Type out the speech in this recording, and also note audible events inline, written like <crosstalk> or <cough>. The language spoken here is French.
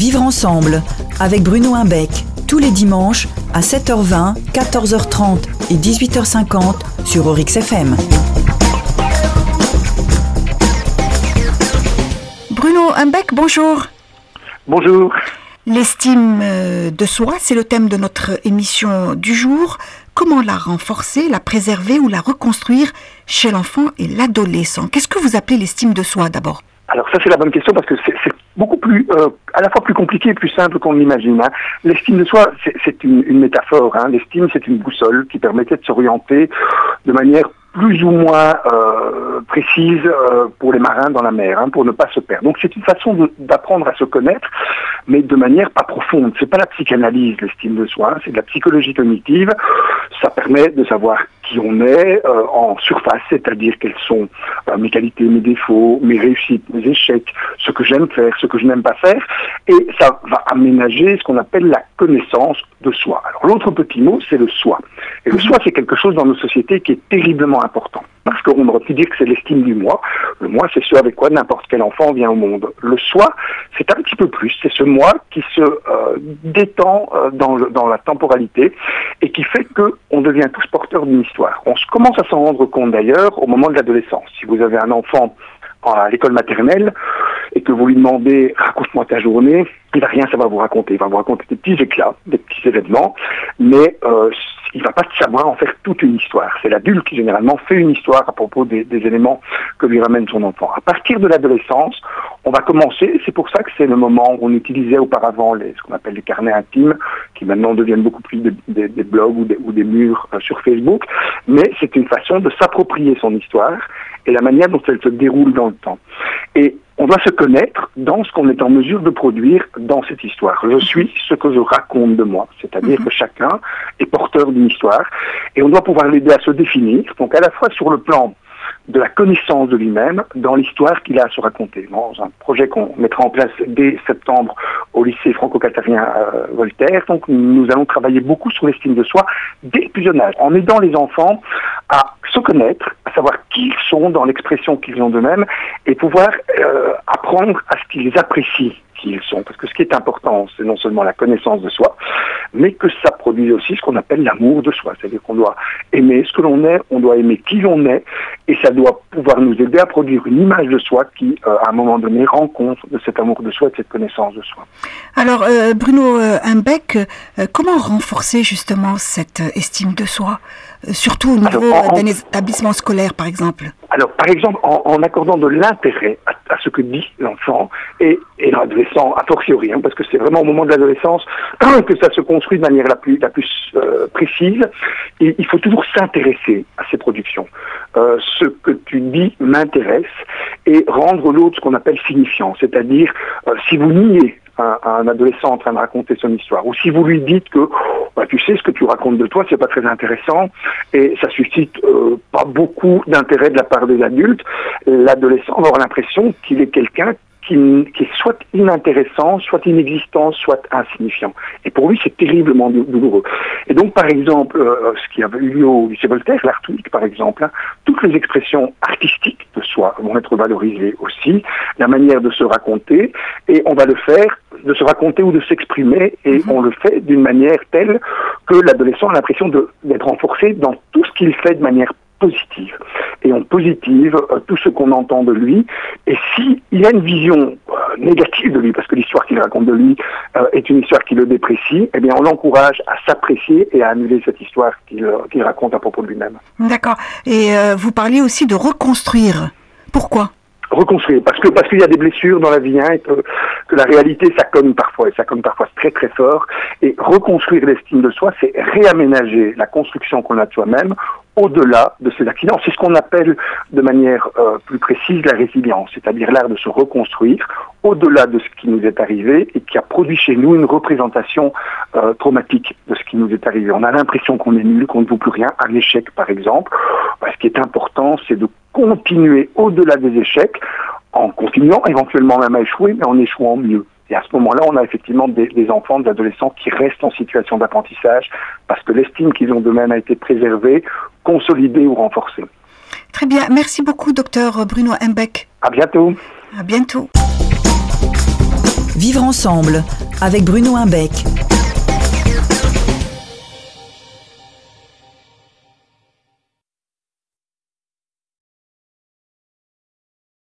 Vivre ensemble avec Bruno Imbec tous les dimanches à 7h20, 14h30 et 18h50 sur Orix FM. Bruno Imbec, bonjour. Bonjour. L'estime euh, de soi, c'est le thème de notre émission du jour. Comment la renforcer, la préserver ou la reconstruire chez l'enfant et l'adolescent? Qu'est-ce que vous appelez l'estime de soi d'abord? Alors ça c'est la bonne question parce que c'est beaucoup plus, euh, à la fois plus compliqué et plus simple qu'on l'imagine. Hein. L'estime de soi, c'est une, une, métaphore. Hein. L'estime, c'est une boussole qui permettait de s'orienter de manière plus ou moins euh, précise euh, pour les marins dans la mer, hein, pour ne pas se perdre. Donc c'est une façon d'apprendre à se connaître, mais de manière pas profonde. C'est pas la psychanalyse, l'estime de soi, c'est de la psychologie cognitive. Ça permet de savoir qui on est euh, en surface, c'est-à-dire quelles sont euh, mes qualités, mes défauts, mes réussites, mes échecs, ce que j'aime faire, ce que je n'aime pas faire, et ça va aménager ce qu'on appelle la connaissance de soi. Alors l'autre petit mot, c'est le soi. Et le mhm. soi, c'est quelque chose dans nos sociétés qui est terriblement important. Parce qu'on aurait pu dire que c'est l'estime du moi. Le moi, c'est ce avec quoi n'importe quel enfant vient au monde. Le soi, c'est un petit peu plus. C'est ce moi qui se euh, détend euh, dans, dans la temporalité et qui fait qu'on devient tous porteurs d'une histoire. On commence à s'en rendre compte d'ailleurs au moment de l'adolescence. Si vous avez un enfant à l'école maternelle et que vous lui demandez raconte-moi ta journée, il va rien savoir vous raconter. Il va vous raconter des petits éclats, des petits événements, mais euh, il va pas savoir en faire toute une histoire. C'est l'adulte qui généralement fait une histoire à propos des, éléments que lui ramène son enfant. À partir de l'adolescence, on va commencer. C'est pour ça que c'est le moment où on utilisait auparavant les, ce qu'on appelle les carnets intimes, qui maintenant deviennent beaucoup plus des, blogs ou des, ou des murs euh, sur Facebook. Mais c'est une façon de s'approprier son histoire et la manière dont elle se déroule dans le temps. Et on doit se connaître dans ce qu'on est en mesure de produire dans cette histoire. Je suis ce que je raconte de moi, c'est-à-dire mhm. que chacun est porteur d'une histoire et on doit pouvoir l'aider à se définir, donc à la fois sur le plan de la connaissance de lui-même dans l'histoire qu'il a à se raconter. Dans un projet qu'on mettra en place dès septembre au lycée franco-qatarien euh, Voltaire, donc nous allons travailler beaucoup sur l'estime de soi dès le plus jeune âge, en aidant les enfants à se connaître, à savoir qui ils sont dans l'expression qu'ils ont d'eux-mêmes et pouvoir euh, apprendre à ce qu'ils apprécient qui ils sont. Parce que ce qui est important, c'est non seulement la connaissance de soi, mais que ça produit aussi ce qu'on appelle l'amour de soi. C'est-à-dire qu'on doit aimer ce que l'on est, on doit aimer qui l'on est, et ça doit pouvoir nous aider à produire une image de soi qui, euh, à un moment donné, rend compte de cet amour de soi et de cette connaissance de soi. Alors, euh, Bruno euh, Imbeck, comment renforcer justement cette estime de soi surtout au niveau d'un établissement scolaire, par exemple? Alors, par exemple, en, accordant de l'intérêt à, ce que dit l'enfant et, et l'adolescent, a fortiori, hein, parce que c'est vraiment au moment de l'adolescence <clears throat> que ça se construit de manière la plus, la plus euh, précise. Il faut toujours s'intéresser à ces productions. Euh, ce que tu dis m'intéresse et rendre l'autre ce qu'on appelle signifiant, c'est-à-dire euh, si vous niez un, adolescent en train de raconter son histoire. Ou si vous lui dites que bah, tu sais ce que tu racontes de toi, c'est pas très intéressant et ça suscite euh, pas beaucoup d'intérêt de la part des adultes, l'adolescent va avoir l'impression qu'il est quelqu'un qui, est soit inintéressant, soit inexistant, soit insignifiant. Et pour lui, c'est terriblement douloureux. Et donc, par exemple, euh, ce qui a eu lieu au lycée Voltaire, l'art par exemple, hein, toutes les expressions artistiques de soi vont être valorisées aussi, la manière de se raconter, et on va le faire de se raconter ou de s'exprimer, et mhm. on le fait d'une manière telle que l'adolescent a l'impression d'être renforcé dans tout ce qu'il fait de manière positive. Et on positive euh, tout ce qu'on entend de lui. Et s'il a une vision euh, négative de lui, parce que l'histoire qu'il raconte de lui euh, est une histoire qui le déprécie, eh bien on l'encourage à s'apprécier et à annuler cette histoire qu'il raconte à propos de lui-même. D'accord. Et vous parliez aussi de reconstruire. Pourquoi? Reconstruire parce que parce qu'il y a des blessures dans la vie hein, et que, que, la réalité ça cogne parfois et ça cogne parfois très très fort et reconstruire l'estime de soi c'est réaménager la construction qu'on a de soi-même au-delà de ces accidents. C'est ce qu'on appelle de manière euh, plus précise la résilience, c'est-à-dire l'art de se reconstruire au-delà de ce qui nous est arrivé et qui a produit chez nous une représentation euh, traumatique de ce qui nous est arrivé. On a l'impression qu'on est nul, qu'on ne vaut plus rien, un échec par exemple. Bah, ce qui est important, c'est de continuer au-delà des échecs en continuant éventuellement même à échouer, mais en échouant mieux. Et à ce moment-là, on a effectivement des, enfants, des adolescents qui restent en situation d'apprentissage parce que l'estime qu'ils ont d'eux-mêmes a été préservée, consolidée ou renforcée. Très bien. Merci beaucoup, docteur Bruno Embeck. À bientôt. À bientôt. Vivre ensemble avec Bruno Imbec